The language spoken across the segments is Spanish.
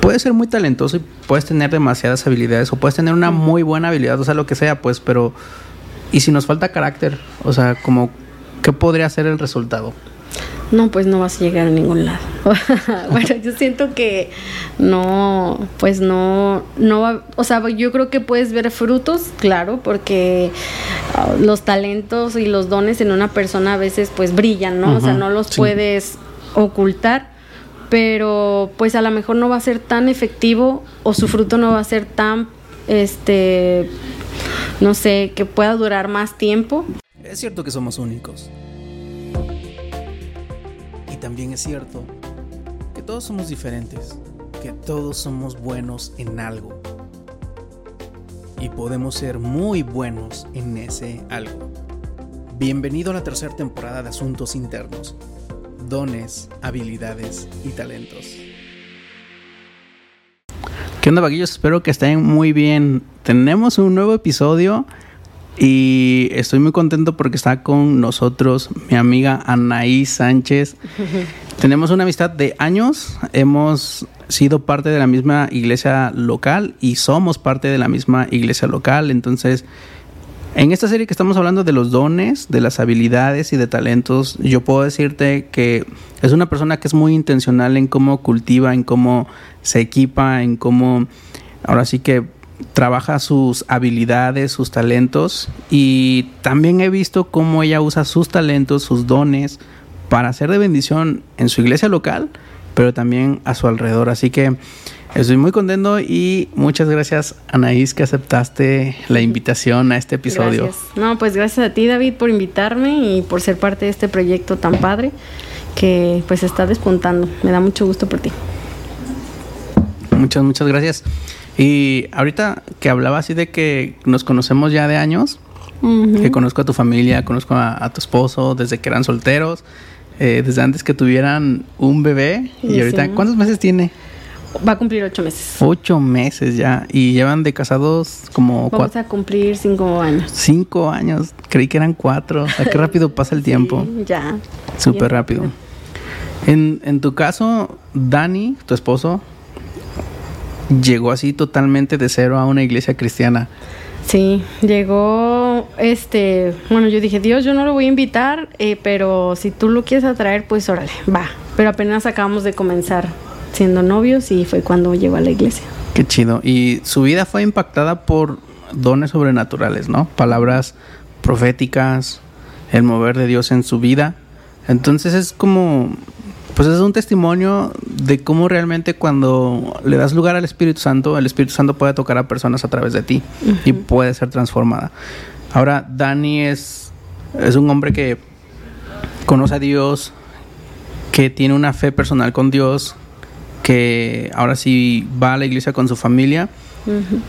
puedes ser muy talentoso y puedes tener demasiadas habilidades o puedes tener una muy buena habilidad, o sea, lo que sea, pues, pero ¿y si nos falta carácter? O sea, como ¿qué podría ser el resultado? No, pues no vas a llegar a ningún lado. bueno, yo siento que no, pues no, no va, o sea, yo creo que puedes ver frutos, claro, porque uh, los talentos y los dones en una persona a veces pues brillan, ¿no? o sea, no los puedes ocultar, pero pues a lo mejor no va a ser tan efectivo o su fruto no va a ser tan, este, no sé, que pueda durar más tiempo. Es cierto que somos únicos también es cierto que todos somos diferentes, que todos somos buenos en algo. Y podemos ser muy buenos en ese algo. Bienvenido a la tercera temporada de Asuntos Internos, dones, habilidades y talentos. ¿Qué onda, vaguillos? Espero que estén muy bien. Tenemos un nuevo episodio y estoy muy contento porque está con nosotros mi amiga Anaí Sánchez. Tenemos una amistad de años, hemos sido parte de la misma iglesia local y somos parte de la misma iglesia local. Entonces, en esta serie que estamos hablando de los dones, de las habilidades y de talentos, yo puedo decirte que es una persona que es muy intencional en cómo cultiva, en cómo se equipa, en cómo ahora sí que trabaja sus habilidades, sus talentos y también he visto cómo ella usa sus talentos, sus dones para hacer de bendición en su iglesia local, pero también a su alrededor. Así que estoy muy contento y muchas gracias Anaís que aceptaste la invitación a este episodio. No, pues gracias a ti David por invitarme y por ser parte de este proyecto tan padre que pues está despuntando. Me da mucho gusto por ti. Muchas, muchas gracias. Y ahorita que hablaba así de que nos conocemos ya de años, que conozco a tu familia, conozco a, tu esposo desde que eran solteros, eh, desde antes que tuvieran un bebé. Y, ahorita, ¿cuántos meses tiene? Va a cumplir ocho meses. Ocho meses ya. Y llevan de casados como Vamos a cumplir cinco años. Cinco años. Creí que eran cuatro. O sea, qué rápido pasa el tiempo. ya. Súper rápido. En, en tu caso, Dani, tu esposo, llegó así totalmente de cero a una iglesia cristiana. Sí, llegó, este, bueno, yo dije, Dios, yo no lo voy a invitar, eh, pero si tú lo quieres atraer, pues órale, va. Pero apenas acabamos de comenzar siendo novios y fue cuando llegó a la iglesia. Qué chido. Y su vida fue impactada por dones sobrenaturales, ¿no? Palabras proféticas, el mover de Dios en su vida. Entonces es como pues es un testimonio de cómo realmente cuando le das lugar al Espíritu Santo, el Espíritu Santo puede tocar a personas a través de ti y puede ser transformada. Ahora, Dani es, es un hombre que conoce a Dios, que tiene una fe personal con Dios, que ahora sí va a la iglesia con su familia,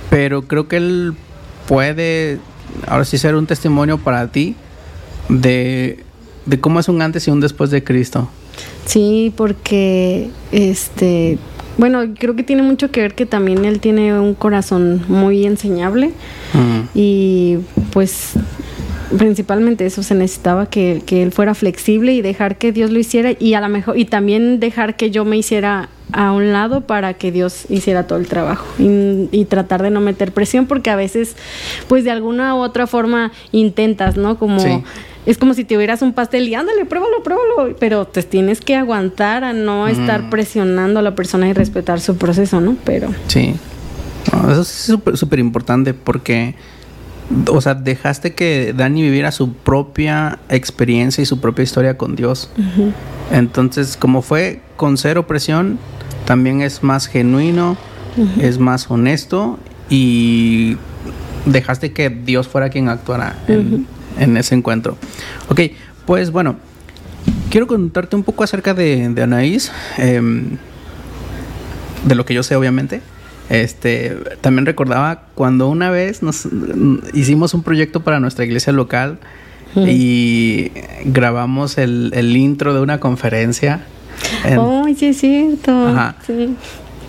pero creo que él puede ahora sí ser un testimonio para ti de, de cómo es un antes y un después de Cristo. Sí, porque este, bueno, creo que tiene mucho que ver que también él tiene un corazón muy enseñable y pues principalmente eso se necesitaba que, que, él fuera flexible y dejar que Dios lo hiciera y a lo mejor y también dejar que yo me hiciera a un lado para que Dios hiciera todo el trabajo y, y, tratar de no meter presión porque a veces pues de alguna u otra forma intentas no como es como si te hubieras un pastel y ándale, pruébalo, pruébalo, pero te tienes que aguantar a no estar presionando a la persona y respetar su proceso, ¿no? Pero... Sí, eso es súper importante porque, o sea, dejaste que Dani viviera su propia experiencia y su propia historia con Dios. Entonces, como fue con cero presión, también es más genuino, es más honesto y dejaste que Dios fuera quien actuara en, en ese encuentro. Ok, pues bueno, quiero contarte un poco acerca de, de Anaís, em, de lo que yo sé obviamente. Este, también recordaba cuando una vez nos hicimos un proyecto para nuestra iglesia local y grabamos el, el, intro de una conferencia. oh, sí es cierto. Ajá. Sí.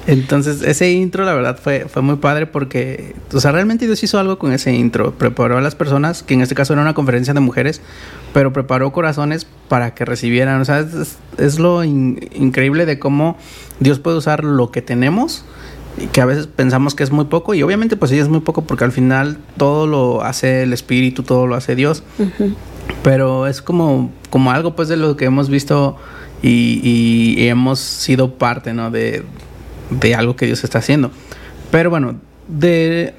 Entonces, ese intro, la verdad, fue, fue muy padre porque, o sea, realmente Dios hizo algo con ese intro. Preparó a las personas, que en este caso era una conferencia de mujeres, pero preparó corazones para que recibieran. O sea, es, lo increíble de cómo Dios puede usar lo que tenemos que a veces pensamos que es muy poco y obviamente pues sí es muy poco porque al final todo lo hace el Espíritu, todo lo hace Dios. Pero es como, como algo pues de lo que hemos visto y, y hemos sido parte, ¿no? De, de algo que Dios está haciendo. Pero bueno, de,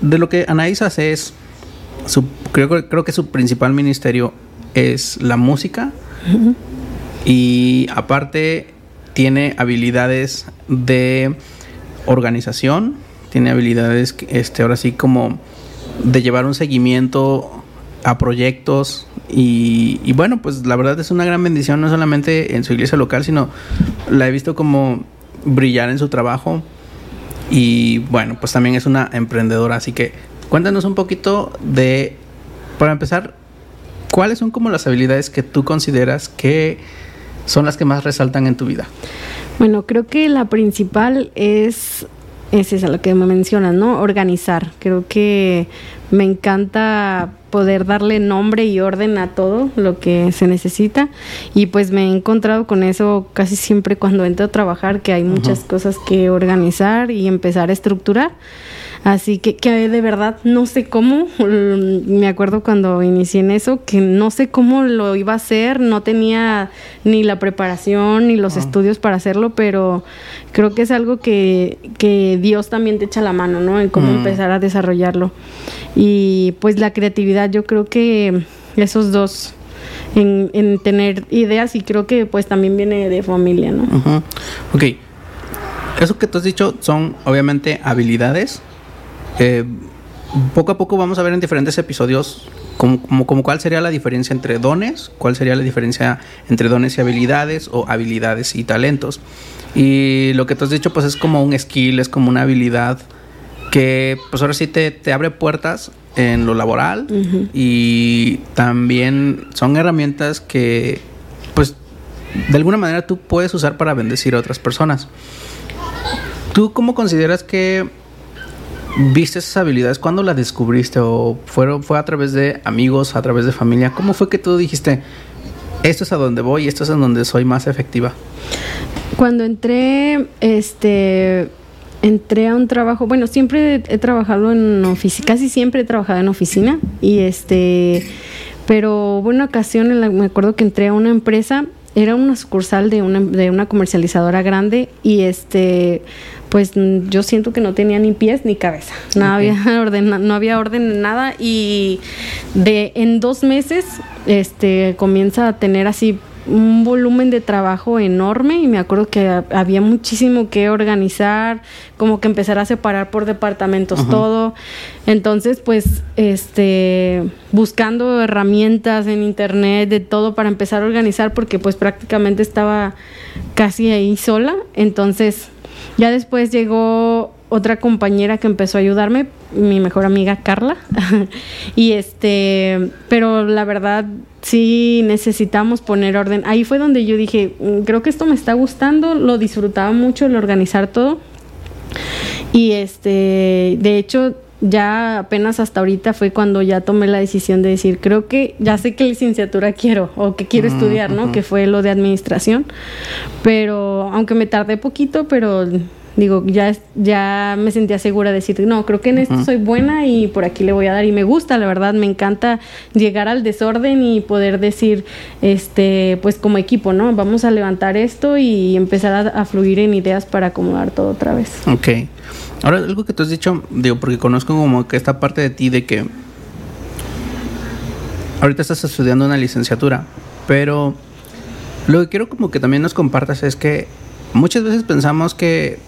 de lo que Anaís hace es, su, creo, creo que su principal ministerio es la música y aparte tiene habilidades de organización, tiene habilidades, este, ahora sí como de llevar un seguimiento a proyectos y, y, bueno, pues la verdad es una gran bendición, no solamente en su iglesia local, sino la he visto como brillar en su trabajo. Y bueno, pues también es una emprendedora. Así que cuéntanos un poquito de, para empezar, ¿cuáles son como las habilidades que tú consideras que son las que más resaltan en tu vida? Bueno, creo que la principal es, es esa, lo que me mencionas, ¿no? Organizar. Creo que me encanta poder darle nombre y orden a todo lo que se necesita y pues me he encontrado con eso casi siempre cuando entro a trabajar que hay muchas cosas que organizar y empezar a estructurar Así que, que de verdad no sé cómo, me acuerdo cuando inicié en eso, que no sé cómo lo iba a hacer, no tenía ni la preparación ni los estudios para hacerlo, pero creo que es algo que, que Dios también te echa la mano, ¿no? En cómo mm. empezar a desarrollarlo. Y pues la creatividad, yo creo que esos dos en, en, tener ideas y creo que pues también viene de familia, ¿no? Ok. Eso que tú has dicho son obviamente habilidades eh, poco a poco vamos a ver en diferentes episodios como, como, cuál sería la diferencia entre dones, cuál sería la diferencia entre dones y habilidades o habilidades y talentos. Y lo que tú has dicho pues es como un skill, es como una habilidad que pues ahora sí te, te abre puertas en lo laboral y también son herramientas que pues de alguna manera tú puedes usar para bendecir a otras personas. ¿Tú cómo consideras que viste esas habilidades? ¿Cuándo las descubriste? ¿O fueron, fue a través de amigos, a través de familia? ¿Cómo fue que tú dijiste, esto es a donde voy y esto es en donde soy más efectiva? Cuando entré, este, entré a un trabajo, bueno, siempre he, trabajado en oficina, casi siempre he trabajado en oficina y este, pero hubo una ocasión en la me acuerdo que entré a una empresa era una sucursal de una, de una comercializadora grande y este pues yo siento que no tenía ni pies ni cabeza. No había orden, no había orden en nada y de en dos meses este comienza a tener así un volumen de trabajo enorme y me acuerdo que había muchísimo que organizar, como que empezar a separar por departamentos todo. Entonces, pues, este, buscando herramientas en internet, de todo para empezar a organizar, porque pues prácticamente estaba casi ahí sola. Entonces, ya después llegó otra compañera que empezó a ayudarme, mi mejor amiga Carla. y este, pero la verdad sí necesitamos poner orden. Ahí fue donde yo dije, mm, creo que esto me está gustando, lo disfrutaba mucho el organizar todo. Y este, de hecho, ya apenas hasta ahorita fue cuando ya tomé la decisión de decir, creo que ya sé qué licenciatura quiero o que quiero estudiar, ¿no? Que fue lo de administración. Pero, aunque me tardé poquito, pero digo, ya, ya me sentía segura de decir, no, creo que en esto soy buena y por aquí le voy a dar. Y me gusta, la verdad, me encanta llegar al desorden y poder decir, este, pues como equipo, ¿no? Vamos a levantar esto y empezar a, a fluir en ideas para acomodar todo otra vez. Ok. Ahora, algo que tú has dicho, digo, porque conozco como que esta parte de ti de que ahorita estás estudiando una licenciatura, pero lo que quiero como que también nos compartas es que muchas veces pensamos que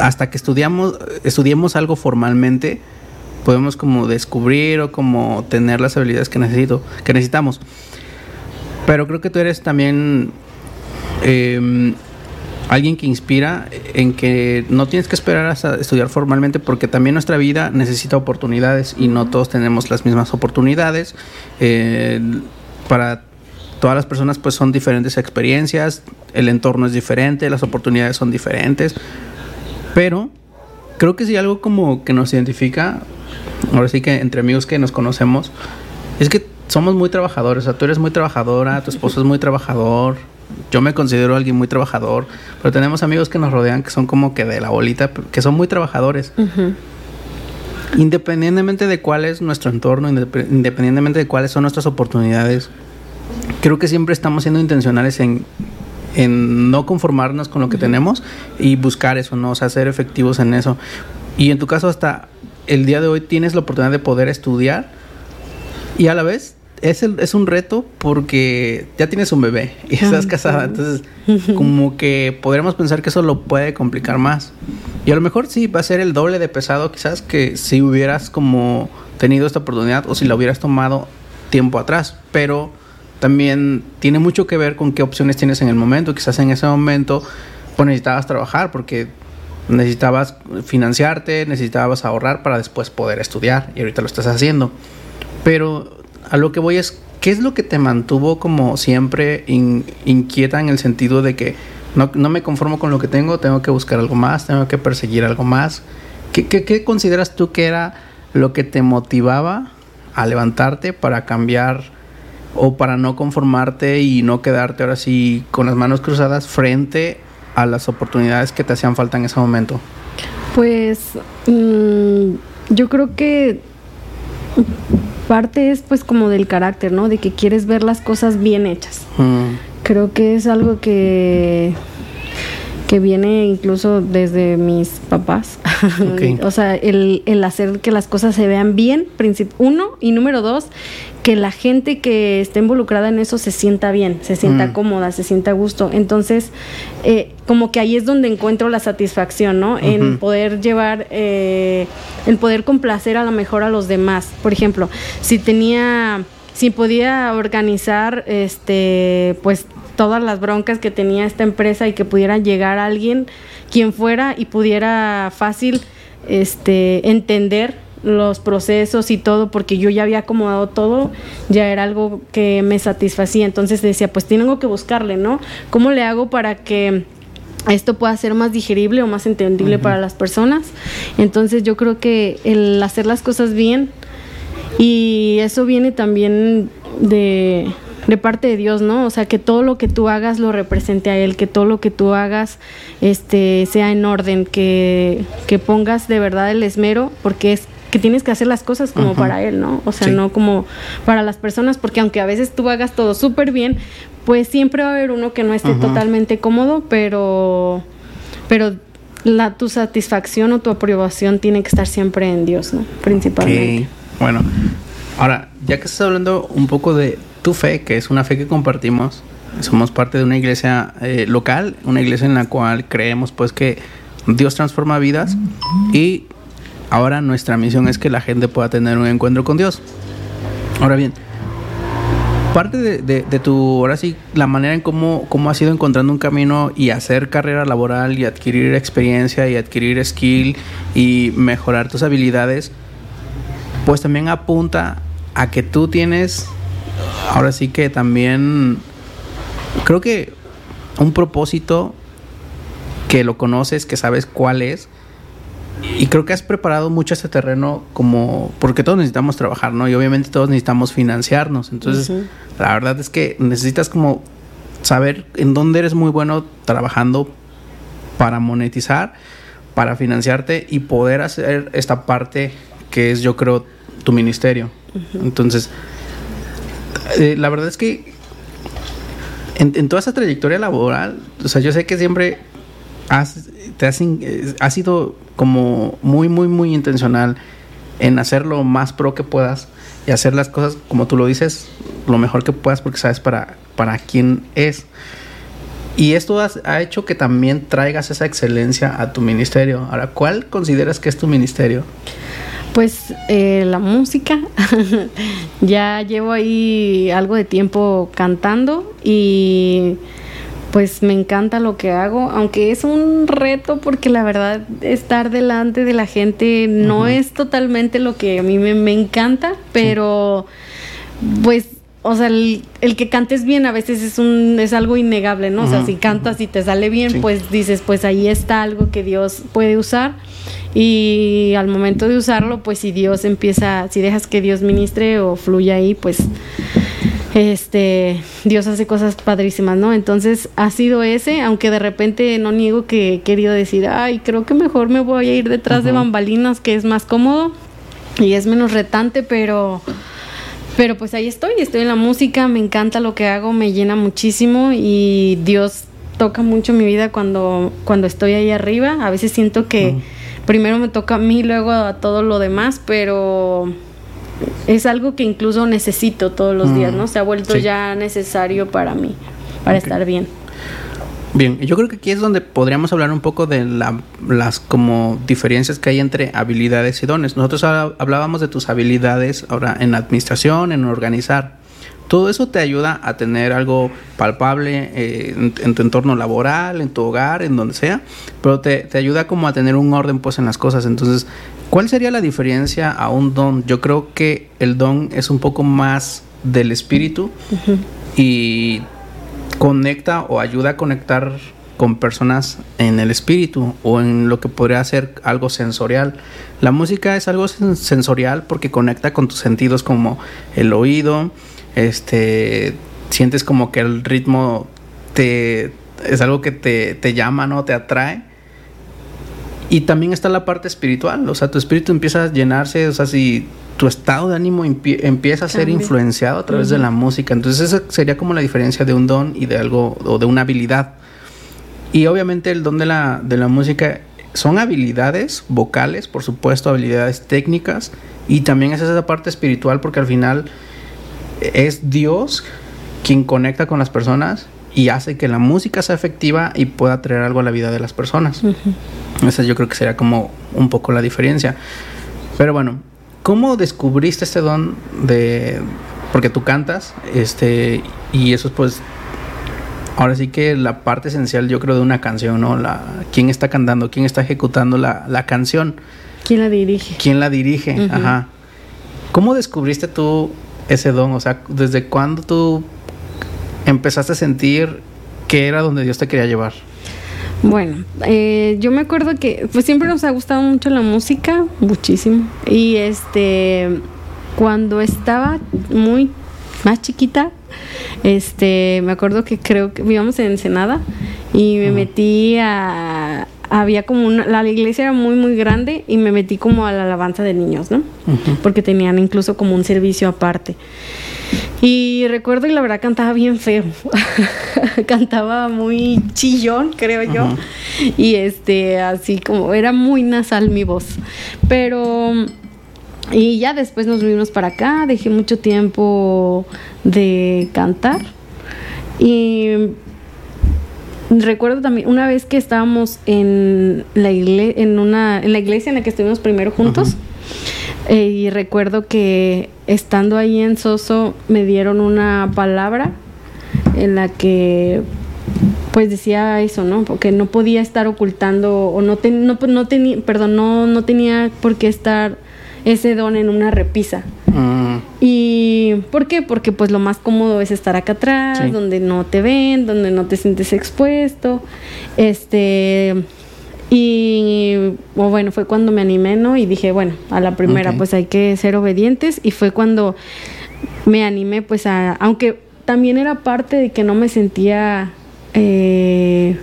hasta que estudiamos, estudiemos algo formalmente, podemos como descubrir o como tener las habilidades que necesito, que necesitamos. Pero creo que tú eres también em, alguien que inspira en que no tienes que esperar hasta estudiar formalmente porque también nuestra vida necesita oportunidades y no todos tenemos las mismas oportunidades para todas las personas pues son diferentes experiencias, el entorno es diferente, las oportunidades son diferentes, pero creo que sí algo como que nos identifica, ahora sí que entre amigos que nos conocemos, es que somos muy trabajadores, o sea, tú eres muy trabajadora, tu esposo es muy trabajador, yo me considero alguien muy trabajador, pero tenemos amigos que nos rodean que son como que de la bolita, que son muy trabajadores. Independientemente de cuál es nuestro entorno, independientemente de cuáles son nuestras oportunidades, creo que siempre estamos siendo intencionales en, en no conformarnos con lo que tenemos y buscar eso, ¿no? O sea, ser efectivos en eso. Y en tu caso, hasta el día de hoy tienes la oportunidad de poder estudiar y a la vez es, el, es un reto porque ya tienes un bebé y estás casada. Entonces, como que podríamos pensar que eso lo puede complicar más. Y a lo mejor sí va a ser el doble de pesado, quizás, que si hubieras como tenido esta oportunidad o si la hubieras tomado tiempo atrás. Pero también tiene mucho que ver con qué opciones tienes en el momento. Quizás en ese momento pues necesitabas trabajar porque necesitabas financiarte, necesitabas ahorrar para después poder estudiar y ahorita lo estás haciendo. Pero a lo que voy es, ¿qué es lo que te mantuvo como siempre inquieta en el sentido de que no, me conformo con lo que tengo, tengo que buscar algo más, tengo que perseguir algo más? ¿Qué, qué, consideras tú que era lo que te motivaba a levantarte para cambiar o para no conformarte y no quedarte ahora sí con las manos cruzadas frente a las oportunidades que te hacían falta en ese momento? Pues mm, yo creo que parte es pues como del carácter, ¿no? De que quieres ver las cosas bien hechas. Mm. Creo que es algo que que viene incluso desde mis papás. o sea, el, el, hacer que las cosas se vean bien, uno, y número dos, que la gente que esté involucrada en eso se sienta bien, se sienta mm. cómoda, se sienta a gusto. Entonces, eh, como que ahí es donde encuentro la satisfacción, ¿no? En poder llevar, eh, en poder complacer a lo mejor a los demás. Por ejemplo, si tenía, si podía organizar, este, pues todas las broncas que tenía esta empresa y que pudiera llegar alguien, quien fuera, y pudiera fácil, este, entender los procesos y todo, porque yo ya había acomodado todo, ya era algo que me satisfacía. Entonces decía, pues tengo que buscarle, ¿no? ¿Cómo le hago para que esto pueda ser más digerible o más entendible para las personas? Entonces yo creo que el hacer las cosas bien, y eso viene también de, de parte de Dios, ¿no? O sea, que todo lo que tú hagas lo represente a Él, que todo lo que tú hagas este, sea en orden, que, que pongas de verdad el esmero, porque es que tienes que hacer las cosas como para él, ¿no? O sea, no como para las personas, porque aunque a veces tú hagas todo súper bien, pues siempre va a haber uno que no esté totalmente cómodo, pero, pero la, tu satisfacción o tu aprobación tiene que estar siempre en Dios, ¿no? Principalmente. Bueno, ahora, ya que estás hablando un poco de tu fe, que es una fe que compartimos, somos parte de una iglesia eh, local, una iglesia en la cual creemos pues que Dios transforma vidas y Ahora nuestra misión es que la gente pueda tener un encuentro con Dios. Ahora bien, parte de, tu, ahora sí, la manera en cómo, cómo has ido encontrando un camino y hacer carrera laboral y adquirir experiencia y adquirir skill y mejorar tus habilidades, pues también apunta a que tú tienes, ahora sí que también, creo que un propósito que lo conoces, que sabes cuál es, y creo que has preparado mucho este terreno como porque todos necesitamos trabajar, ¿no? Y obviamente todos necesitamos financiarnos. Entonces, la verdad es que necesitas como saber en dónde eres muy bueno trabajando para monetizar, para financiarte y poder hacer esta parte que es, yo creo, tu ministerio. Entonces, eh, la verdad es que en, toda esa trayectoria laboral, o sea, yo sé que siempre has, te has, has sido como muy, muy, muy intencional en hacer lo más pro que puedas y hacer las cosas como tú lo dices, lo mejor que puedas porque sabes para, para quién es. Y esto ha hecho que también traigas esa excelencia a tu ministerio. Ahora, ¿cuál consideras que es tu ministerio? Pues eh, la música. ya llevo ahí algo de tiempo cantando y pues me encanta lo que hago, aunque es un reto porque la verdad estar delante de la gente no es totalmente lo que a mí me, encanta, pero pues o sea, el, que cantes bien a veces es un es algo innegable, ¿no? O sea, si cantas y te sale bien, pues dices, pues ahí está algo que Dios puede usar y al momento de usarlo, pues si Dios empieza, si dejas que Dios ministre o fluya ahí, pues este Dios hace cosas padrísimas, ¿no? Entonces ha sido ese, aunque de repente no niego que he querido decir, ay, creo que mejor me voy a ir detrás de bambalinas, que es más cómodo y es menos retante, pero pero pues ahí estoy, estoy en la música, me encanta lo que hago, me llena muchísimo y Dios toca mucho mi vida cuando cuando estoy ahí arriba. A veces siento que primero me toca a mí, luego a todo lo demás, pero es algo que incluso necesito todos los días, ¿no? Se ha vuelto ya necesario para mí, para estar bien. Bien, yo creo que aquí es donde podríamos hablar un poco de las como diferencias que hay entre habilidades y dones. Nosotros hablábamos de tus habilidades ahora en administración, en organizar. Todo eso te ayuda a tener algo palpable eh, en, tu entorno laboral, en tu hogar, en donde sea, pero te, ayuda como a tener un orden pues en las cosas. Entonces, ¿cuál sería la diferencia a un don? Yo creo que el don es un poco más del espíritu y conecta o ayuda a conectar con personas en el espíritu o en lo que podría ser algo sensorial. La música es algo sensorial porque conecta con tus sentidos como el oído, este sientes como que el ritmo te es algo que te, te llama, ¿no? Te atrae. Y también está la parte espiritual, o sea, tu espíritu empieza a llenarse, o sea, si tu estado de ánimo empieza a ser influenciado a través de la música. Entonces esa sería como la diferencia de un don y de algo o de una habilidad. Y obviamente el don de la, de la música son habilidades vocales, por supuesto, habilidades técnicas y también es esa parte espiritual porque al final es Dios quien conecta con las personas y hace que la música sea efectiva y pueda traer algo a la vida de las personas. Esa yo creo que sería como un poco la diferencia. Pero bueno, ¿Cómo descubriste este don de porque tú cantas, este y eso es pues ahora sí que la parte esencial yo creo de una canción, ¿no? La quién está cantando, quién está ejecutando la, la canción. ¿Quién la dirige? ¿Quién la dirige? Ajá. ¿Cómo descubriste tú ese don? O sea, ¿desde cuándo tú empezaste a sentir que era donde Dios te quería llevar? Bueno, eh, yo me acuerdo que pues siempre nos ha gustado mucho la música, muchísimo. Y este, cuando estaba muy más chiquita, este, me acuerdo que creo que vivíamos en Ensenada y me metí a, había como una, la iglesia era muy muy grande y me metí como a la alabanza de niños, ¿no? Porque tenían incluso como un servicio aparte. Y recuerdo y la verdad cantaba bien feo. cantaba muy chillón, creo yo. Y este, así como era muy nasal mi voz. Pero y ya después nos vinimos para acá, dejé mucho tiempo de cantar. Y recuerdo también una vez que estábamos en la, en una, en la iglesia en la que estuvimos primero juntos. Eh, y recuerdo que estando ahí en Soso me dieron una palabra en la que pues decía eso, ¿no? Porque no podía estar ocultando o no, no, tenía, perdón, no, no tenía por qué estar ese don en una repisa. Mm. ¿Y por qué? Porque pues lo más cómodo es estar acá atrás, donde no te ven, donde no te sientes expuesto. Este, y bueno, fue cuando me animé, ¿no? Y dije, bueno, a la primera pues hay que ser obedientes y fue cuando me animé pues a, aunque también era parte de que no me sentía eh,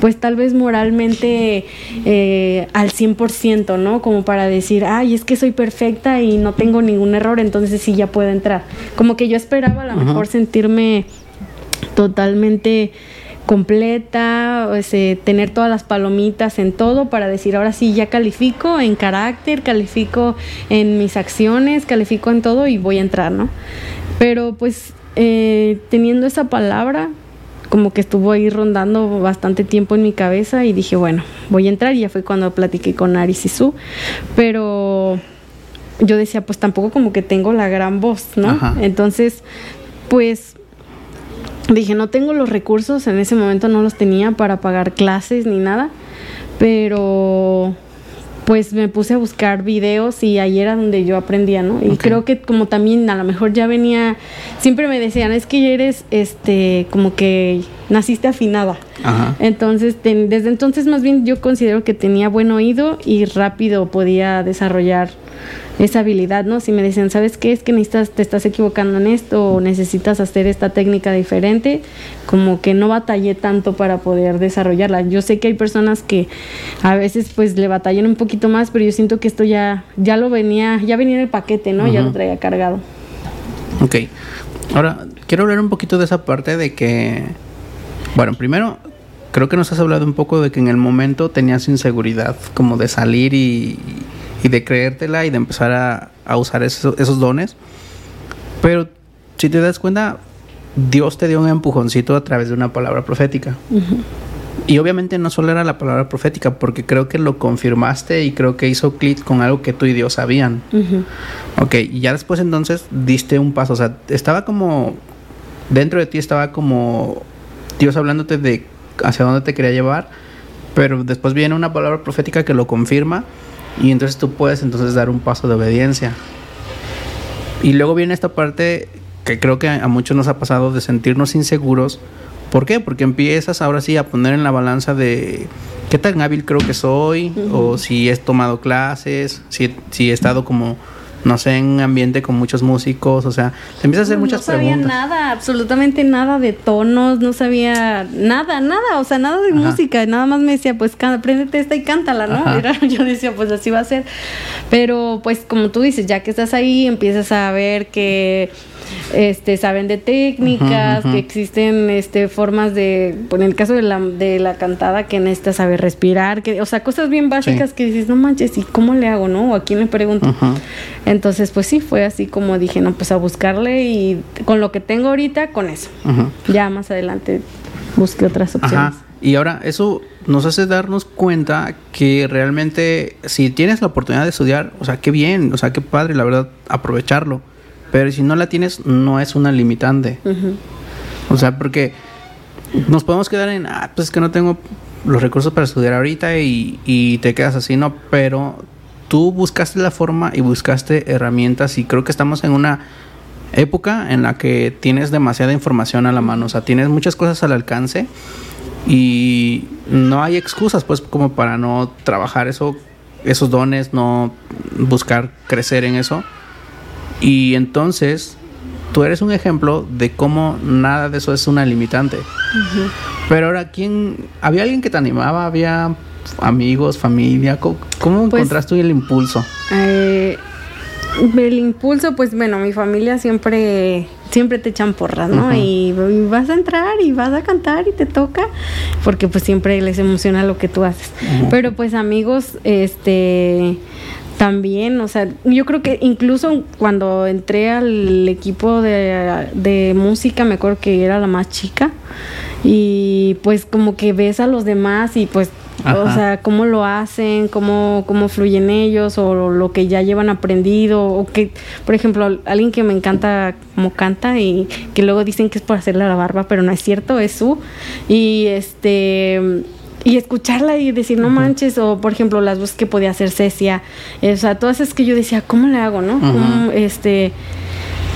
pues tal vez moralmente eh, al 100%, ¿no? Como para decir, ay, es que soy perfecta y no tengo ningún error, entonces sí ya puedo entrar. Como que yo esperaba a lo mejor sentirme totalmente completa, ese, tener todas las palomitas en todo para decir ahora sí ya califico en carácter, califico en mis acciones, califico en todo y voy a entrar, ¿no? Pero pues eh, teniendo esa palabra, como que estuvo ahí rondando bastante tiempo en mi cabeza y dije, bueno, voy a entrar y ya fue cuando platiqué con Ari Sisu, pero yo decía, pues tampoco como que tengo la gran voz, ¿no? Entonces, pues dije, no tengo los recursos, en ese momento no los tenía para pagar clases ni nada, pero pues me puse a buscar videos y ahí era donde yo aprendía, ¿no? Y creo que como también a lo mejor ya venía, siempre me decían, es que ya eres, este, como que naciste afinada. Entonces, desde entonces más bien yo considero que tenía buen oído y rápido podía desarrollar esa habilidad, ¿no? Si me dicen, ¿sabes qué? Es que necesitas, te estás equivocando en esto o necesitas hacer esta técnica diferente, como que no batallé tanto para poder desarrollarla. Yo sé que hay personas que a veces pues le batallan un poquito más, pero yo siento que esto ya, ya lo venía, ya venía en el paquete, ¿no? Ya lo traía cargado. Ok. Ahora, quiero hablar un poquito de esa parte de que, bueno, primero, creo que nos has hablado un poco de que en el momento tenías inseguridad, como de salir y, y de creértela y de empezar a, usar esos, esos, dones. Pero si te das cuenta, Dios te dio un empujoncito a través de una palabra profética. Y obviamente no solo era la palabra profética, porque creo que lo confirmaste y creo que hizo clic con algo que tú y Dios sabían. Ok, y ya después entonces diste un paso, o sea, estaba como, dentro de ti estaba como Dios hablándote de hacia dónde te quería llevar, pero después viene una palabra profética que lo confirma y entonces tú puedes entonces dar un paso de obediencia. Y luego viene esta parte que creo que a muchos nos ha pasado de sentirnos inseguros. ¿Por qué? Porque empiezas ahora sí a poner en la balanza de qué tan hábil creo que soy, o si he tomado clases, si, si he estado como no sé, en un ambiente con muchos músicos, o sea, se empieza a hacer muchas preguntas. No sabía nada, absolutamente nada de tonos, no sabía nada, nada, o sea, nada de música, nada más me decía, pues apréndete esta y cántala, ¿no? yo decía, pues así va a ser. Pero pues como tú dices, ya que estás ahí, empiezas a ver que este, saben de técnicas, que existen este, formas de, en el caso de la, de la cantada, que necesitas saber respirar, que, o sea, cosas bien básicas que dices, no manches, ¿y cómo le hago, no? ¿O a quién le pregunto? Entonces, pues sí, fue así como dije, no, pues a buscarle y con lo que tengo ahorita, con eso. Ya más adelante busqué otras opciones. Y ahora, eso nos hace darnos cuenta que realmente si tienes la oportunidad de estudiar, o sea, qué bien, o sea, qué padre, la verdad, aprovecharlo. Pero si no la tienes, no es una limitante. O sea, porque nos podemos quedar en, ah, pues es que no tengo los recursos para estudiar ahorita y, y te quedas así, ¿no? Pero tú buscaste la forma y buscaste herramientas y creo que estamos en una época en la que tienes demasiada información a la mano, o sea, tienes muchas cosas al alcance y no hay excusas pues como para no trabajar eso, esos dones, no buscar crecer en eso. Y entonces tú eres un ejemplo de cómo nada de eso es una limitante. Pero ahora, ¿quién? ¿Había alguien que te animaba? ¿Había amigos, familia? ¿Cómo, pues, encontraste el impulso? Eh, el impulso, pues bueno, mi familia siempre siempre te echan porras, ¿no? y, vas a entrar y vas a cantar y te toca, porque pues siempre les emociona lo que tú haces. Pero pues amigos, este también, o sea, yo creo que incluso cuando entré al equipo de, música, me acuerdo que era la más chica y pues como que ves a los demás y pues, o sea, cómo lo hacen, cómo, cómo fluyen ellos o lo que ya llevan aprendido o que, por ejemplo, alguien que me encanta como canta y que luego dicen que es por hacerle la barba, pero no es cierto, es su. Y este y escucharla y decir, no manches, o por ejemplo, las voces que podía hacer Cecia, o sea, todas esas que yo decía, ¿cómo le hago, no? este,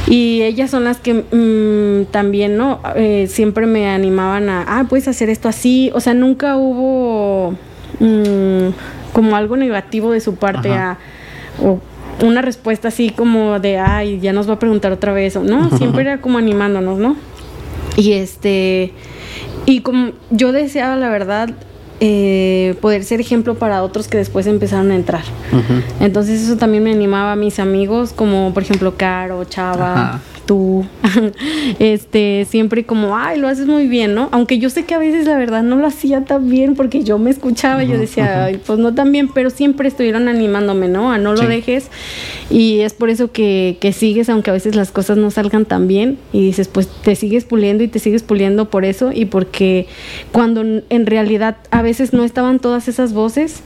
y ellas son las que mm, también, ¿no? Eh, siempre me animaban a, ah, puedes hacer esto así, o sea, nunca hubo mm, como algo negativo de su parte a, o una respuesta así como de, ay, ya nos va a preguntar otra vez, o no, siempre era como animándonos, ¿no? Y este, y como yo deseaba, la verdad, eh, poder ser ejemplo para otros que después empezaron a entrar. Entonces eso también me animaba a mis amigos, como por ejemplo Caro, Chava tú, este, siempre como, ay, lo haces muy bien, ¿no? Aunque yo sé que a veces la verdad no lo hacía tan bien porque yo me escuchaba, y yo decía, ay, pues no tan bien, pero siempre estuvieron animándome, ¿no? A no lo dejes y es por eso que, que sigues, aunque a veces las cosas no salgan tan bien y dices, pues te sigues puliendo y te sigues puliendo por eso y porque cuando en realidad a veces no estaban todas esas voces,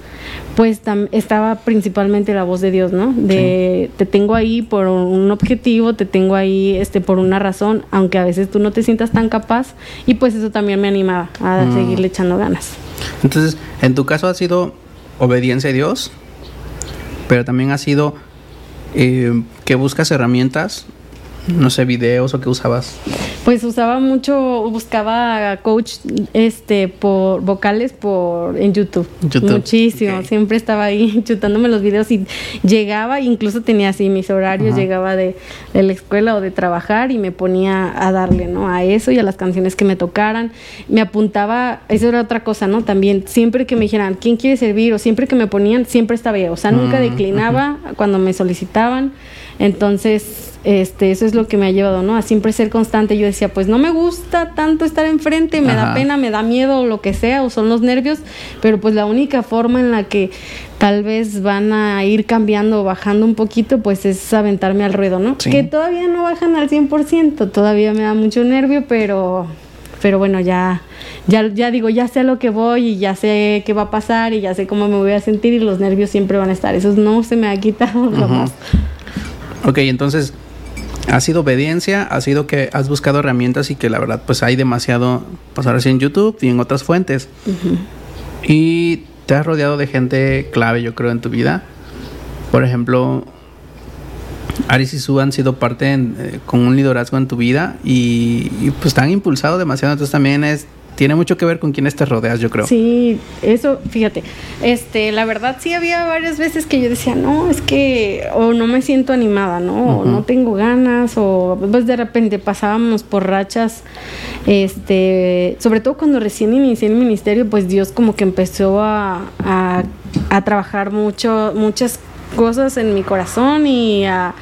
pues estaba principalmente la voz de Dios, ¿no? De te tengo ahí por un objetivo, te tengo ahí este, por una razón, aunque a veces tú no te sientas tan capaz, y pues eso también me animaba a mm. seguirle echando ganas. Entonces, en tu caso ha sido obediencia a Dios, pero también ha sido eh, que buscas herramientas no sé, videos o qué usabas? Pues usaba mucho, buscaba coach este por vocales por en YouTube. Muchísimo, siempre estaba ahí chutándome los videos y llegaba, incluso tenía así mis horarios, llegaba de, de, la escuela o de trabajar y me ponía a darle, ¿no? A eso y a las canciones que me tocaran. Me apuntaba, eso era otra cosa, ¿no? También siempre que me dijeran, ¿quién quiere servir? o siempre que me ponían, siempre estaba ahí, o sea, nunca mm, declinaba cuando me solicitaban. Entonces, este, eso es lo que me ha llevado, ¿no? A siempre ser constante. Yo decía, pues no me gusta tanto estar enfrente, me da pena, me da miedo, o lo que sea, o son los nervios, pero pues la única forma en la que tal vez van a ir cambiando o bajando un poquito, pues es aventarme al ruedo, ¿no? Que todavía no bajan al 100%, todavía me da mucho nervio, pero pero bueno, ya, ya, ya digo, ya sé a lo que voy y ya sé qué va a pasar y ya sé cómo me voy a sentir y los nervios siempre van a estar. Eso no se me ha quitado más. Ok, entonces ha sido obediencia, ha sido que has buscado herramientas y que la verdad pues hay demasiado, pues ahora sí en YouTube y en otras fuentes. Y te has rodeado de gente clave, yo creo, en tu vida. Por ejemplo, Aris y Su han sido parte eh, con un liderazgo en tu vida y, y, pues te han impulsado demasiado. Entonces también es tiene mucho que ver con quiénes te rodeas, yo creo. Sí, eso, fíjate, este, la verdad sí había varias veces que yo decía, no, es que, o no me siento animada, ¿no? O no tengo ganas, o pues de repente pasábamos por rachas, este, sobre todo cuando recién inicié el ministerio, pues Dios como que empezó a, a, a trabajar mucho, muchas cosas en mi corazón y, a,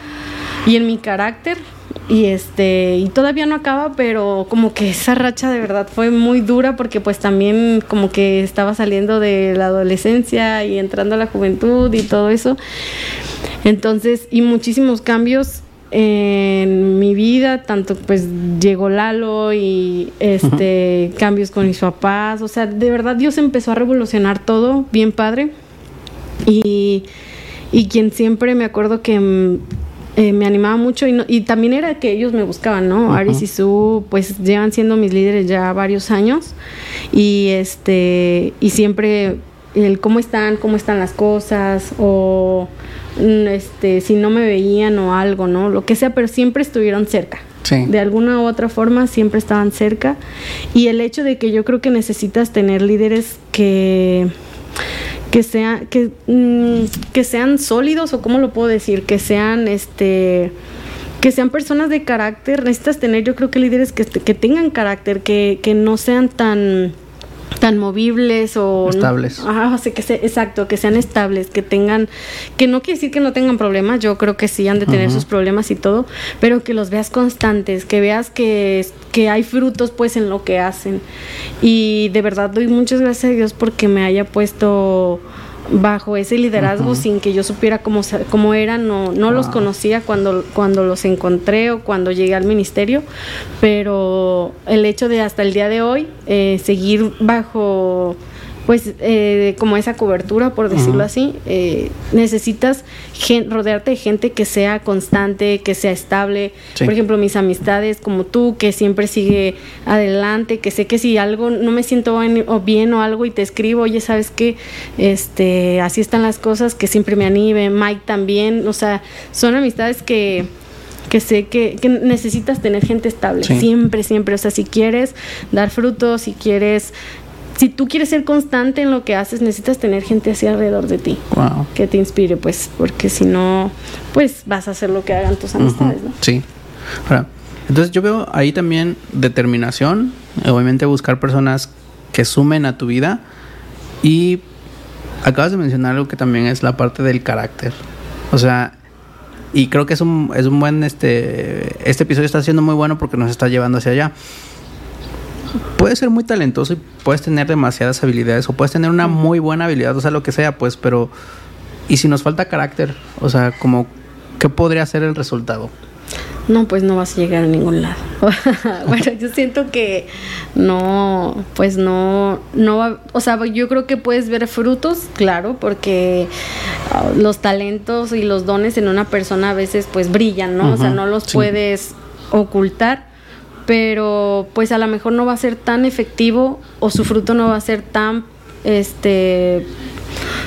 y en mi carácter y este y todavía no acaba pero como que esa racha de verdad fue muy dura porque pues también como que estaba saliendo de la adolescencia y entrando a la juventud y todo eso. Entonces y muchísimos cambios en mi vida tanto pues llegó Lalo y este cambios con mis papás. O sea de verdad Dios empezó a revolucionar todo bien padre. Y y quien siempre me acuerdo que eh, me animaba mucho y, y, también era que ellos me buscaban, ¿no? Aris y Su pues llevan siendo mis líderes ya varios años y este y siempre el cómo están, cómo están las cosas o mm, este si no me veían o algo, ¿no? Lo que sea, pero siempre estuvieron cerca. De alguna u otra forma siempre estaban cerca y el hecho de que yo creo que necesitas tener líderes que que sean que, mm, que sean sólidos o cómo lo puedo decir que sean este que sean personas de carácter. Necesitas tener yo creo que líderes que, que tengan carácter que, que no sean tan tan movibles o estables. ajá, que exacto, que sean estables, que tengan, que no quiere decir que no tengan problemas, yo creo que sí han de tener sus problemas y todo, pero que los veas constantes, que veas que, que hay frutos pues en lo que hacen. Y de verdad doy muchas gracias a Dios porque me haya puesto bajo ese liderazgo sin que yo supiera cómo, cómo eran, no, no los conocía cuando, cuando los encontré o cuando llegué al ministerio, pero el hecho de hasta el día de hoy eh, seguir bajo pues eh, como esa cobertura, por decirlo así, eh, necesitas rodearte de gente que sea constante, que sea estable. Por ejemplo, mis amistades como tú, que siempre sigue adelante, que sé que si algo no me siento bien o, bien o algo y te escribo, oye, ¿sabes qué? Este, así están las cosas, que siempre me anime, Mike también, o sea, son amistades que que sé que, que, necesitas tener gente estable, siempre, siempre. O sea, si quieres dar frutos, si quieres si tú quieres ser constante en lo que haces, necesitas tener gente así alrededor de ti. Que te inspire, pues, porque si no, pues vas a hacer lo que hagan tus amistades, ¿no? Sí. Ahora, entonces yo veo ahí también determinación, obviamente buscar personas que sumen a tu vida y acabas de mencionar algo que también es la parte del carácter. O sea, y creo que es un, es un buen, este, este episodio está siendo muy bueno porque nos está llevando hacia allá puedes ser muy talentoso y puedes tener demasiadas habilidades o puedes tener una muy buena habilidad, o sea, lo que sea, pues, pero ¿y si nos falta carácter? O sea, como ¿qué podría ser el resultado? No, pues no vas a llegar a ningún lado. bueno, yo siento que no, pues no, no va, o sea, yo creo que puedes ver frutos, claro, porque ah, los talentos y los dones en una persona a veces pues brillan, ¿no? o sea, no los puedes ocultar pero pues a lo mejor no va a ser tan efectivo o su fruto no va a ser tan este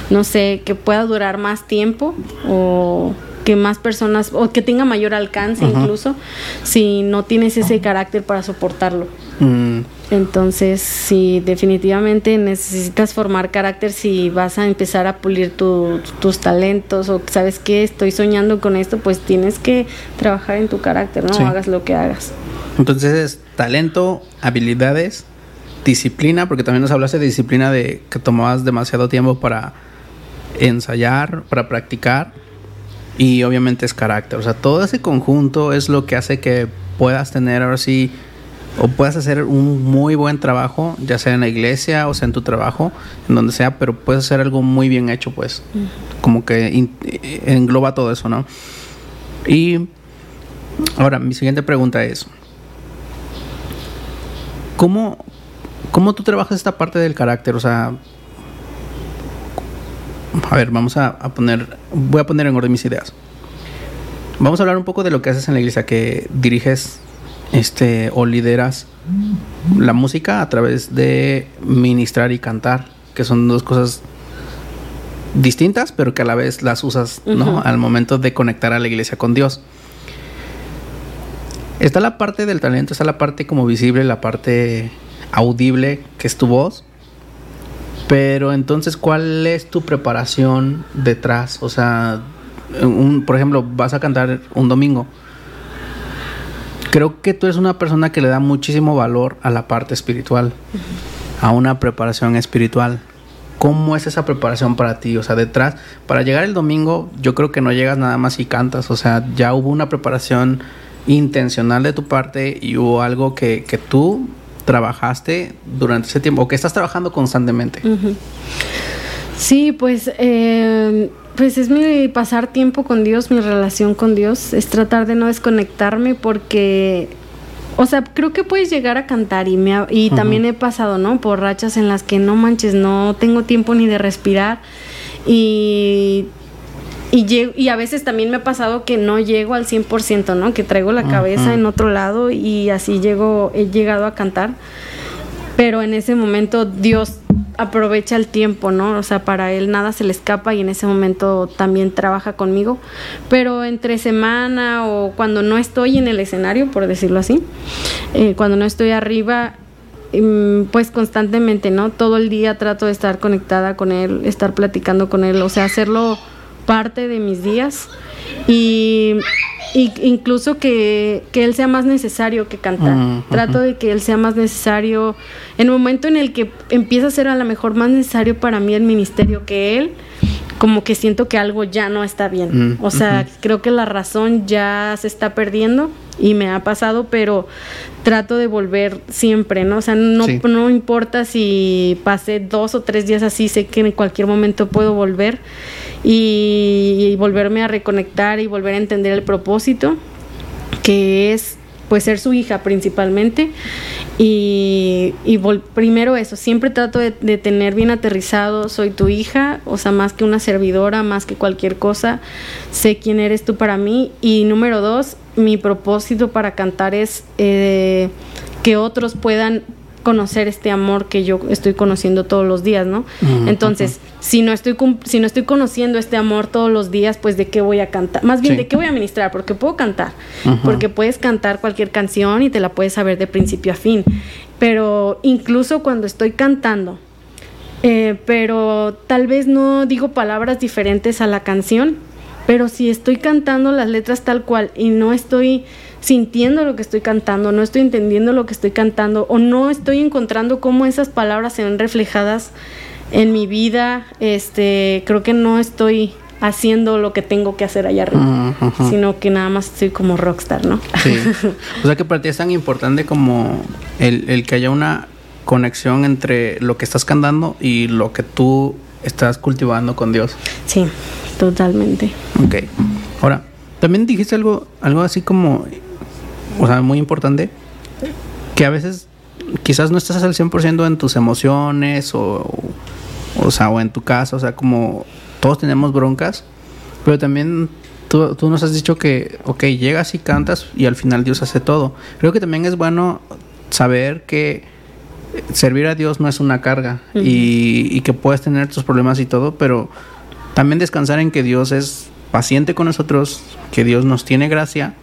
no sé, que pueda durar más tiempo o que más personas o que tenga mayor alcance incluso si no tienes ese carácter para soportarlo. Mm. Entonces, si definitivamente necesitas formar carácter si vas a empezar a pulir tus talentos o sabes que estoy soñando con esto, pues tienes que trabajar en tu carácter, no hagas lo que hagas. Entonces es talento, habilidades, disciplina, porque también nos hablaste de disciplina de que tomabas demasiado tiempo para ensayar, para practicar y obviamente es carácter. O sea, todo ese conjunto es lo que hace que puedas tener ahora sí o puedas hacer un muy buen trabajo, ya sea en la iglesia o sea en tu trabajo, en donde sea, pero puedes hacer algo muy bien hecho, pues. Como que engloba todo eso, ¿no? Y ahora, mi siguiente pregunta es, ¿cómo, cómo tú trabajas esta parte del carácter? O sea, a ver, vamos a, a poner, voy a poner en orden mis ideas. Vamos a hablar un poco de lo que haces en la iglesia, que diriges este o lideras la música a través de ministrar y cantar, que son dos cosas distintas, pero que a la vez las usas, ¿no? Al momento de conectar a la iglesia con Dios. Está la parte del talento, está la parte como visible, la parte audible, que es tu voz. Pero entonces, ¿cuál es tu preparación detrás? O sea, un, por ejemplo, vas a cantar un domingo creo que tú eres una persona que le da muchísimo valor a la parte espiritual, a una preparación espiritual. ¿Cómo es esa preparación para ti? O sea, detrás, para llegar el domingo, yo creo que no llegas nada más y cantas. O sea, ya hubo una preparación intencional de tu parte y hubo algo que, que tú trabajaste durante ese tiempo o que estás trabajando constantemente. Sí, pues eh, pues es mi pasar tiempo con Dios, mi relación con Dios, es tratar de no desconectarme porque, o sea, creo que puedes llegar a cantar y, me y también he pasado, ¿no? Por rachas en las que no manches, no tengo tiempo ni de respirar y y, y a veces también me ha pasado que no llego al 100%, ¿no? Que traigo la cabeza en otro lado y así llego, he llegado a cantar. Pero en ese momento Dios aprovecha el tiempo, ¿no? O sea, para él nada se le escapa y en ese momento también trabaja conmigo. Pero entre semana o cuando no estoy en el escenario, por decirlo así, eh, cuando no estoy arriba, mm, pues constantemente, ¿no? Todo el día trato de estar conectada con él, estar platicando con él, o sea, hacerlo parte de mis días y incluso que, él sea más necesario que cantar. Trato de que él sea más necesario en el momento en el que empieza a ser a lo mejor más necesario para mí el ministerio que él, como que siento que algo ya no está bien. o sea, creo que la razón ya se está perdiendo y me ha pasado, pero trato de volver siempre, ¿no? O sea, no, no importa si pasé dos o tres días así, sé que en cualquier momento puedo volver y, volverme a reconectar y volver a entender el propósito, que es pues ser su hija principalmente. Y, primero eso, siempre trato de, de, tener bien aterrizado, soy tu hija, o sea, más que una servidora, más que cualquier cosa, sé quién eres tú para mí. Y número dos, mi propósito para cantar es eh, que otros puedan conocer este amor que yo estoy conociendo todos los días, ¿no? Entonces, si no estoy si no estoy conociendo este amor todos los días, pues de qué voy a cantar, más bien de qué voy a ministrar, porque puedo cantar, porque puedes cantar cualquier canción y te la puedes saber de principio a fin, pero incluso cuando estoy cantando, eh, pero tal vez no digo palabras diferentes a la canción, pero si estoy cantando las letras tal cual y no estoy sintiendo lo que estoy cantando, no estoy entendiendo lo que estoy cantando o no estoy encontrando cómo esas palabras se ven reflejadas en mi vida, este, creo que no estoy haciendo lo que tengo que hacer allá arriba, sino que nada más estoy como rockstar, ¿no? Sí. O sea que para ti es tan importante como el, el que haya una conexión entre lo que estás cantando y lo que tú estás cultivando con Dios. Sí, totalmente. Ok. Ahora, también dijiste algo, algo así como o sea, muy importante, que a veces quizás no estás al 100% en tus emociones o, o sea, o en tu casa, o sea, como todos tenemos broncas, pero también tú, tú nos has dicho que, ok, llegas y cantas y al final Dios hace todo. Creo que también es bueno saber que servir a Dios no es una carga y, y que puedes tener tus problemas y todo, pero también descansar en que Dios es paciente con nosotros, que Dios nos tiene gracia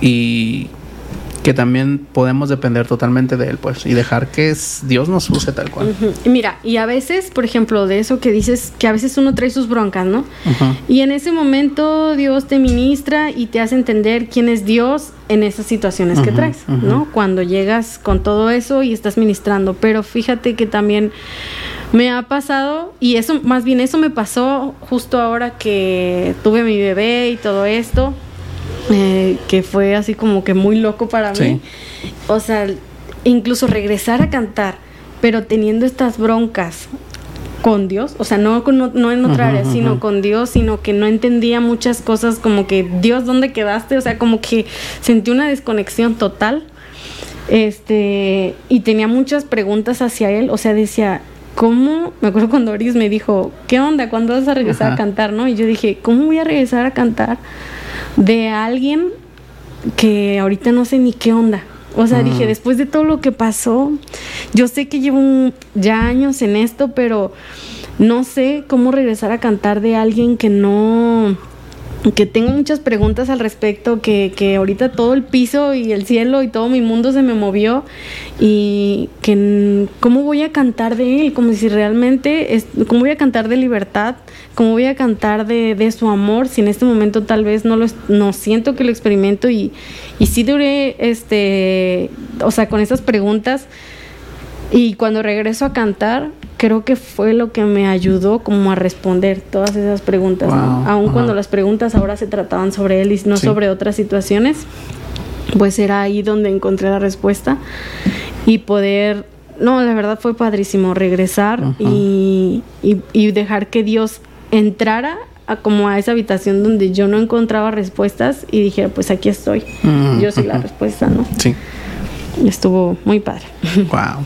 y que también podemos depender totalmente de él, pues, y dejar que Dios nos use tal cual. Mira, y a veces, por ejemplo, de eso que dices, que a veces uno trae sus broncas, ¿no? Y en ese momento Dios te ministra y te hace entender quién es Dios en esas situaciones que traes, ¿no? Cuando llegas con todo eso y estás ministrando, pero fíjate que también me ha pasado, y eso, más bien eso me pasó justo ahora que tuve mi bebé y todo esto eh, que fue así como que muy loco para mí. O sea, incluso regresar a cantar, pero teniendo estas broncas con Dios, o sea, no, no, en otra área, sino con Dios, sino que no entendía muchas cosas como que Dios, ¿dónde quedaste? O sea, como que sentí una desconexión total. Este, y tenía muchas preguntas hacia él, o sea, decía, ¿cómo? Me acuerdo cuando Oris me dijo, ¿qué onda? ¿Cuándo vas a regresar a cantar? ¿No? Y yo dije, ¿cómo voy a regresar a cantar? De alguien que ahorita no sé ni qué onda. O sea, dije, después de todo lo que pasó, yo sé que llevo ya años en esto, pero no sé cómo regresar a cantar de alguien que no que tengo muchas preguntas al respecto, que, que ahorita todo el piso y el cielo y todo mi mundo se me movió y que cómo voy a cantar de él, como si realmente, es, cómo voy a cantar de libertad, cómo voy a cantar de, de su amor, si en este momento tal vez no lo no siento que lo experimento y, y sí duré, este, o sea, con esas preguntas y cuando regreso a cantar, creo que fue lo que me ayudó como a responder todas esas preguntas, aun cuando las preguntas ahora se trataban sobre él y no sobre otras situaciones, pues era ahí donde encontré la respuesta y poder, no, la verdad fue padrísimo regresar y, y, dejar que Dios entrara a como a esa habitación donde yo no encontraba respuestas y dijera, pues aquí estoy, mm, yo soy la respuesta, ¿no? Sí. Y estuvo muy padre. Wow.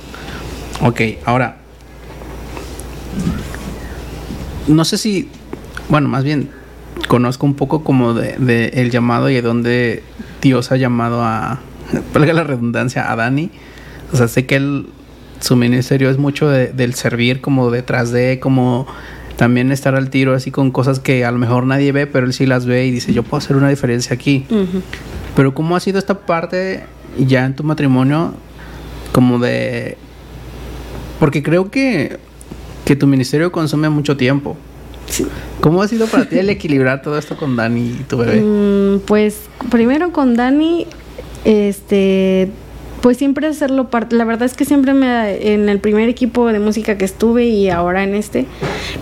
Ok, ahora no sé si, bueno, más bien conozco un poco como de, el llamado y de dónde Dios ha llamado a, valga la redundancia, a Dani. O sea, sé que él, su ministerio es mucho del servir como detrás de, como también estar al tiro así con cosas que a lo mejor nadie ve, pero él sí las ve y dice, yo puedo hacer una diferencia aquí. Pero ¿cómo ha sido esta parte ya en tu matrimonio como de... Porque creo que que tu ministerio consume mucho tiempo. ¿Cómo ha sido para ti el equilibrar todo esto con Dani y tu bebé? Mm, pues primero con Dani, este, pues siempre hacerlo parte. La verdad es que siempre me en el primer equipo de música que estuve y ahora en este,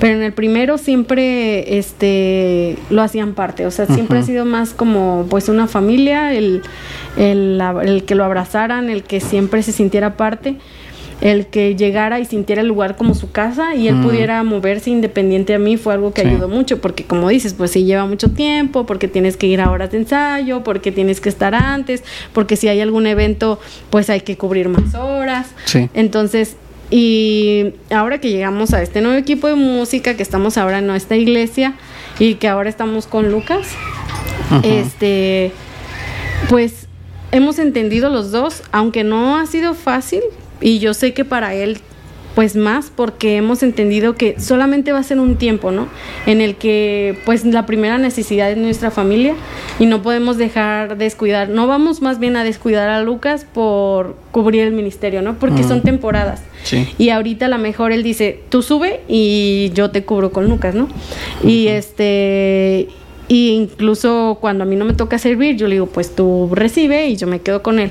pero en el primero siempre, este, lo hacían parte. O sea, siempre ha sido más como, pues una familia, el, el, el que lo abrazaran, el que siempre se sintiera parte el que llegara y sintiera el lugar como su casa y él mm. pudiera moverse independiente a mí fue algo que ayudó mucho, porque como dices, pues sí lleva mucho tiempo, porque tienes que ir a horas de ensayo, porque tienes que estar antes, porque si hay algún evento, pues hay que cubrir más horas. Entonces, y ahora que llegamos a este nuevo equipo de música, que estamos ahora en nuestra iglesia y que ahora estamos con Lucas, este, pues hemos entendido los dos, aunque no ha sido fácil, y yo sé que para él pues más porque hemos entendido que solamente va a ser un tiempo, ¿no? En el que pues la primera necesidad es nuestra familia y no podemos dejar descuidar, no vamos más bien a descuidar a Lucas por cubrir el ministerio, ¿no? Porque son temporadas. Sí. Y ahorita a lo mejor él dice, tú sube y yo te cubro con Lucas, ¿no? Y este y incluso cuando a mí no me toca servir, yo le digo, pues tú recibe y yo me quedo con él.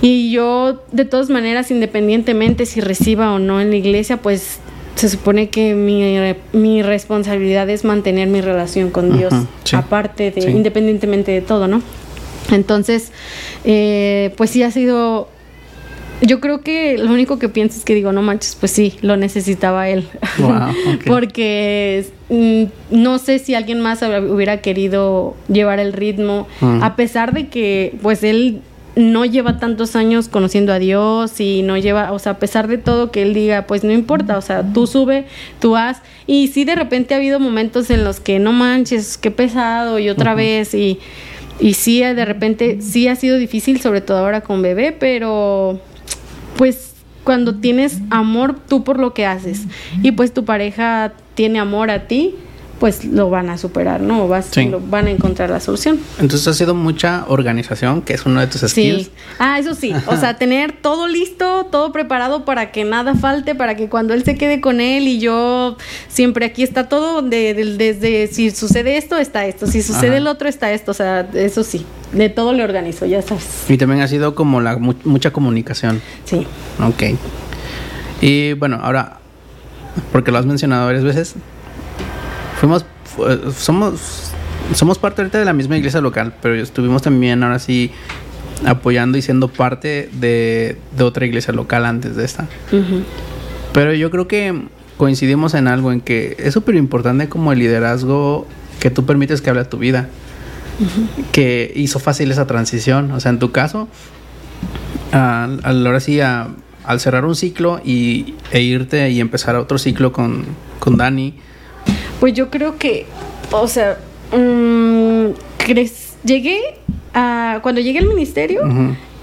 Y yo, de todas maneras, independientemente si reciba o no en la iglesia, pues se supone que mi, mi responsabilidad es mantener mi relación con Dios, aparte de, independientemente de todo, ¿no? Entonces, eh, pues sí ha sido yo creo que lo único que pienso es que digo, no manches, pues sí, lo necesitaba él. Porque mm, no sé si alguien más hubiera querido llevar el ritmo, mm. a pesar de que pues él no lleva tantos años conociendo a Dios y no lleva, o sea, a pesar de todo que él diga, pues no importa, o sea, tú sube, tú haz. Y sí, de repente ha habido momentos en los que no manches, qué pesado y otra vez y, y sí, de repente sí ha sido difícil, sobre todo ahora con bebé, pero pues cuando tienes amor tú por lo que haces. Y pues tu pareja tiene amor a ti, pues lo van a superar, ¿no? Vas, lo, van a encontrar la solución. Entonces ha sido mucha organización, que es uno de tus skills. Sí. Ah, eso sí. O sea, tener todo listo, todo preparado para que nada falte, para que cuando él se quede con él y yo siempre aquí está todo, de, desde si sucede esto, está esto, si sucede el otro, está esto. O sea, eso sí. De todo le organizo, ya sabes. Y también ha sido como la mucha comunicación. Sí. Ok. Y bueno, ahora, porque lo has mencionado varias veces, fuimos, somos, somos parte ahorita de la misma iglesia local, pero estuvimos también ahora sí apoyando y siendo parte de, otra iglesia local antes de esta. Pero yo creo que coincidimos en algo, en que es súper importante como el liderazgo que tú permites que hable a tu vida, que hizo fácil esa transición. O sea, en tu caso, ahora sí, al cerrar un ciclo y, e irte y empezar otro ciclo con, con Dani, pues yo creo que, o sea, mmm, llegué a, cuando llegué al ministerio,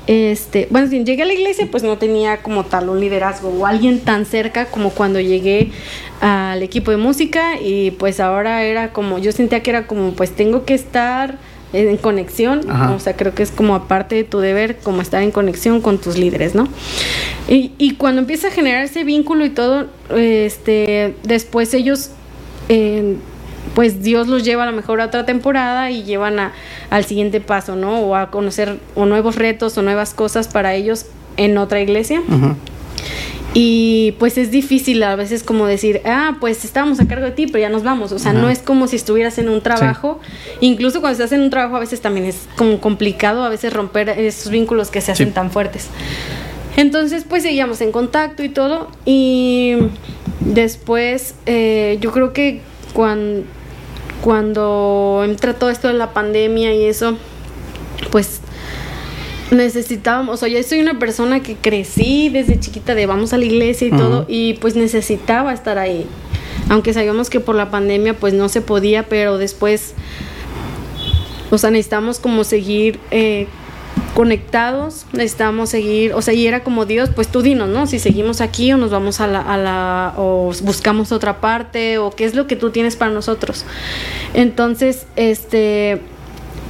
este, bueno, si llegué a la iglesia, pues no tenía como tal un liderazgo o alguien tan cerca como cuando llegué al equipo de música y pues ahora era como, yo sentía que era como, pues tengo que estar en conexión, o sea, creo que es como aparte de tu deber, como estar en conexión con tus líderes, ¿no? Y, y cuando empieza a generar ese vínculo y todo, este, después ellos pues Dios los lleva a lo mejor a otra temporada y llevan a, al siguiente paso, ¿no? O a conocer o nuevos retos o nuevas cosas para ellos en otra iglesia. Y pues es difícil a veces como decir, ah, pues estábamos a cargo de ti, pero ya nos vamos. O sea, no es como si estuvieras en un trabajo. Incluso cuando estás en un trabajo a veces también es como complicado a veces romper esos vínculos que se hacen tan fuertes. Entonces pues seguíamos en contacto y todo. Y Después, eh, yo creo que cuando, cuando entra todo esto de la pandemia y eso, pues necesitábamos, o sea, yo soy una persona que crecí desde chiquita de vamos a la iglesia y todo, y pues necesitaba estar ahí. Aunque sabíamos que por la pandemia pues no se podía, pero después, o sea, necesitamos como seguir eh, conectados, necesitamos seguir, o sea, y era como Dios, pues tú dinos, ¿no? Si seguimos aquí o nos vamos a la, a la, o buscamos otra parte, o qué es lo que tú tienes para nosotros. Entonces, este,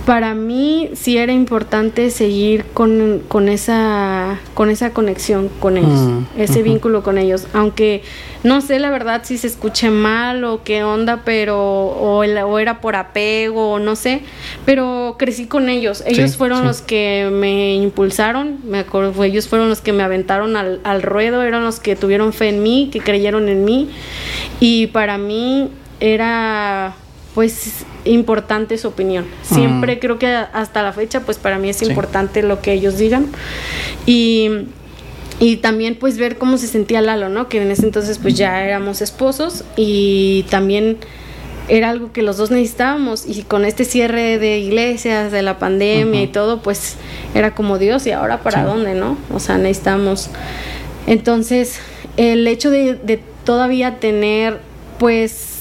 para mí sí era importante seguir con, con, esa, con esa conexión con ellos, mm, ese vínculo con ellos, aunque no sé la verdad si se escuche mal o qué onda, pero o, o era por apego o no sé, pero crecí con ellos, ellos fueron los que me impulsaron, me acuerdo, ellos fueron los que me aventaron al, al ruedo, eran los que tuvieron fe en mí, que creyeron en mí. Y para mí era pues importante su opinión. Siempre creo que hasta la fecha, pues para mí es importante lo que ellos digan. Y, y también pues ver cómo se sentía Lalo, ¿no? Que en ese entonces pues ya éramos esposos y también era algo que los dos necesitábamos y con este cierre de iglesias, de la pandemia y todo, pues era como Dios y ahora para dónde, ¿no? O sea, necesitamos... Entonces, el hecho de, de todavía tener pues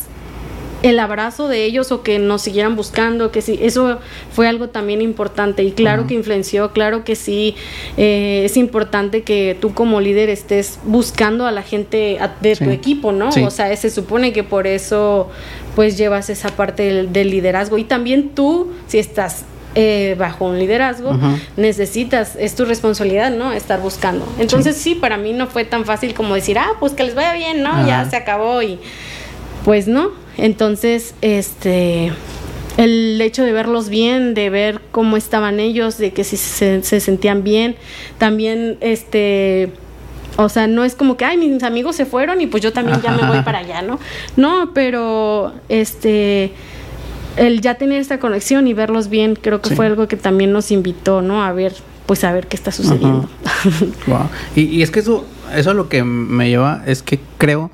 el abrazo de ellos o que nos siguieran buscando, que sí, eso fue algo también importante y claro que influenció, claro que sí, eh, es importante que tú como líder estés buscando a la gente de tu equipo, ¿no? O sea, se supone que por eso pues llevas esa parte del, liderazgo y también tú, si estás eh, bajo un liderazgo, necesitas, es tu responsabilidad, ¿no? Estar buscando. Entonces sí. para mí no fue tan fácil como decir, ah, pues que les vaya bien, ¿no? Ya se acabó y pues no, entonces, este, el hecho de verlos bien, de ver cómo estaban ellos, de que si se, sentían bien, también, este, o sea, no es como que, ay, mis amigos se fueron y pues yo también ya me voy para allá, ¿no? No, pero, este, el ya tener esta conexión y verlos bien, creo que fue algo que también nos invitó, ¿no? A ver, pues a ver qué está sucediendo. wow. y, y es que eso, eso lo que me lleva, es que creo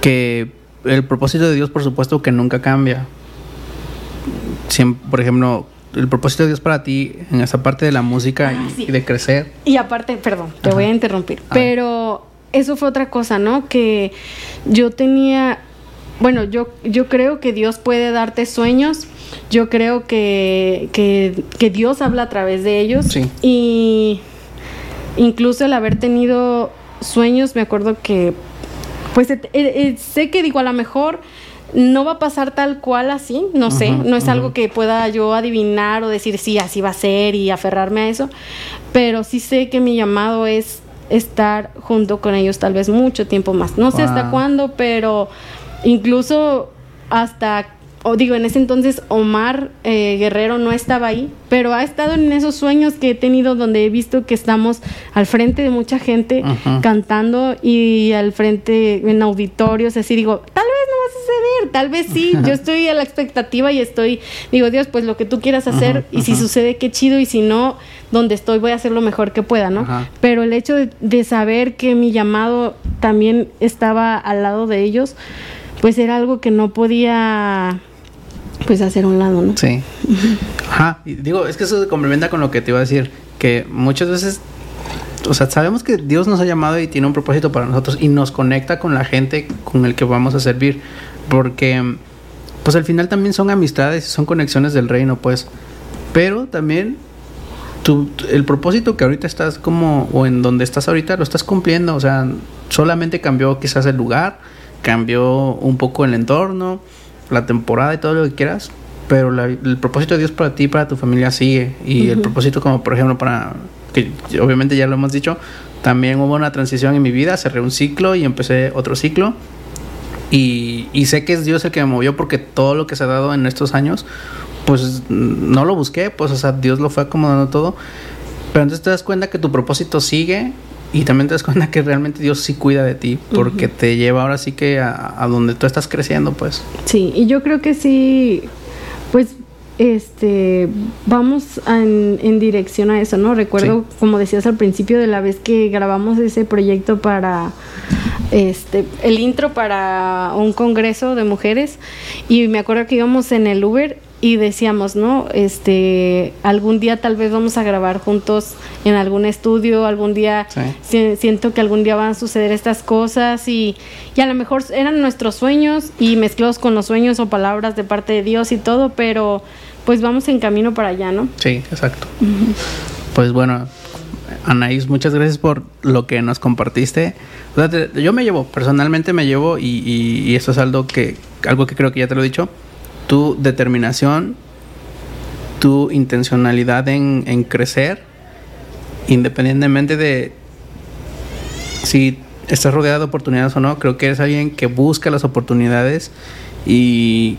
que el propósito de Dios, por supuesto, que nunca cambia. por ejemplo, el propósito de Dios para ti en esa parte de la música y, ah, de crecer. Y aparte, perdón, te voy a interrumpir, pero eso fue otra cosa, ¿no? Que yo tenía, bueno, yo, yo creo que Dios puede darte sueños, yo creo que, que, que Dios habla a través de ellos. Sí. Y incluso el haber tenido sueños, me acuerdo que, pues eh, eh, sé que digo, a lo mejor no va a pasar tal cual así, no sé, no es algo que pueda yo adivinar o decir sí, así va a ser y aferrarme a eso, pero sí sé que mi llamado es estar junto con ellos tal vez mucho tiempo más. No sé hasta cuándo, pero incluso hasta o digo, en ese entonces Omar eh, Guerrero no estaba ahí, pero ha estado en esos sueños que he tenido donde he visto que estamos al frente de mucha gente cantando y al frente en auditorios, así digo, tal vez no va a suceder, tal vez sí, yo estoy a la expectativa y estoy, digo, Dios, pues lo que tú quieras hacer y si sucede, qué chido y si no, donde estoy voy a hacer lo mejor que pueda, ¿no? Pero el hecho de saber que mi llamado también estaba al lado de ellos, pues era algo que no podía pues hacer un lado, ¿no? Sí. Ajá, y digo, es que eso se complementa con lo que te iba a decir, que muchas veces, o sea, sabemos que Dios nos ha llamado y tiene un propósito para nosotros y nos conecta con la gente con el que vamos a servir, porque pues al final también son amistades y son conexiones del reino, pues, pero también tu, el propósito que ahorita estás como, o en donde estás ahorita, lo estás cumpliendo, o sea, solamente cambió quizás el lugar, cambió un poco el entorno, la temporada y todo lo que quieras, pero el propósito de Dios para ti y para tu familia sigue. Y el propósito como por ejemplo para, que obviamente ya lo hemos dicho, también hubo una transición en mi vida, cerré un ciclo y empecé otro ciclo. Y, y sé que es Dios el que me movió porque todo lo que se ha dado en estos años, pues no lo busqué, pues o sea, Dios lo fue acomodando todo. Pero entonces te das cuenta que tu propósito sigue y también te das cuenta que realmente Dios sí cuida de ti, porque te lleva ahora sí que a, donde tú estás creciendo, pues. Sí, y yo creo que sí, pues, este, vamos en, dirección a eso, ¿no? Recuerdo, como decías al principio de la vez que grabamos ese proyecto para, este, el intro para un congreso de mujeres, y me acuerdo que íbamos en el Uber y decíamos, ¿no? Este, algún día tal vez vamos a grabar juntos en algún estudio, algún día siento que algún día van a suceder estas cosas y, y, a lo mejor eran nuestros sueños y mezclados con los sueños o palabras de parte de Dios y todo, pero pues vamos en camino para allá, ¿no? Sí, exacto. Pues bueno, Anaís, muchas gracias por lo que nos compartiste. yo me llevo, personalmente me llevo y, y, y esto es algo que, algo que creo que ya te lo he dicho tu determinación, tu intencionalidad en, crecer, independientemente de si estás rodeado de oportunidades o no, creo que eres alguien que busca las oportunidades y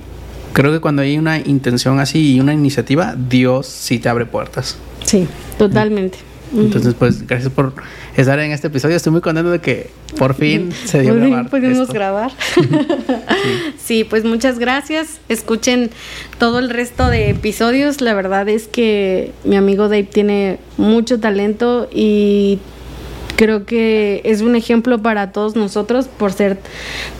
creo que cuando hay una intención así y una iniciativa, Dios sí te abre puertas. Sí, totalmente. Entonces, pues, gracias por estar en este episodio. Estoy muy contento de que por fin se dio grabar. Pudimos grabar. sí. pues muchas gracias. Escuchen todo el resto de episodios. La verdad es que mi amigo Dave tiene mucho talento y creo que es un ejemplo para todos nosotros por ser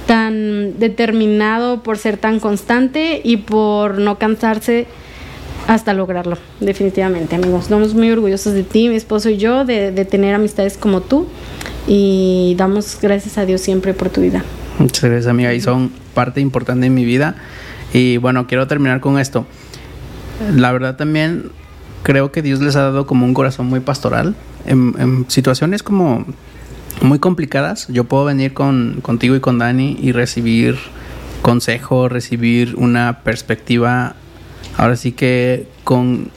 tan determinado, por ser tan constante y por no cansarse hasta lograrlo, definitivamente, amigos. Estamos muy orgullosos de ti, mi esposo y yo, de, tener amistades como tú y damos gracias a Dios siempre por tu vida. Muchas gracias, amiga, y son parte importante de mi vida. Y bueno, quiero terminar con esto. La verdad también creo que Dios les ha dado como un corazón muy pastoral. En, situaciones como muy complicadas, yo puedo venir con, contigo y con Dani y recibir consejo, recibir una perspectiva ahora sí que con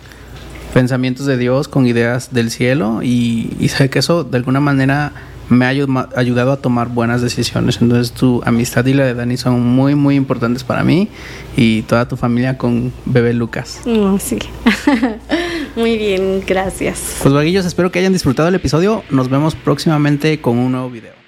pensamientos de Dios, con ideas del cielo y, sé que eso de alguna manera me ha ayudado a tomar buenas decisiones. Entonces tu amistad y la de Dani son muy, muy importantes para mí y toda tu familia con bebé Lucas. sí. muy bien, gracias. Pues vaguillos, espero que hayan disfrutado el episodio. Nos vemos próximamente con un nuevo video.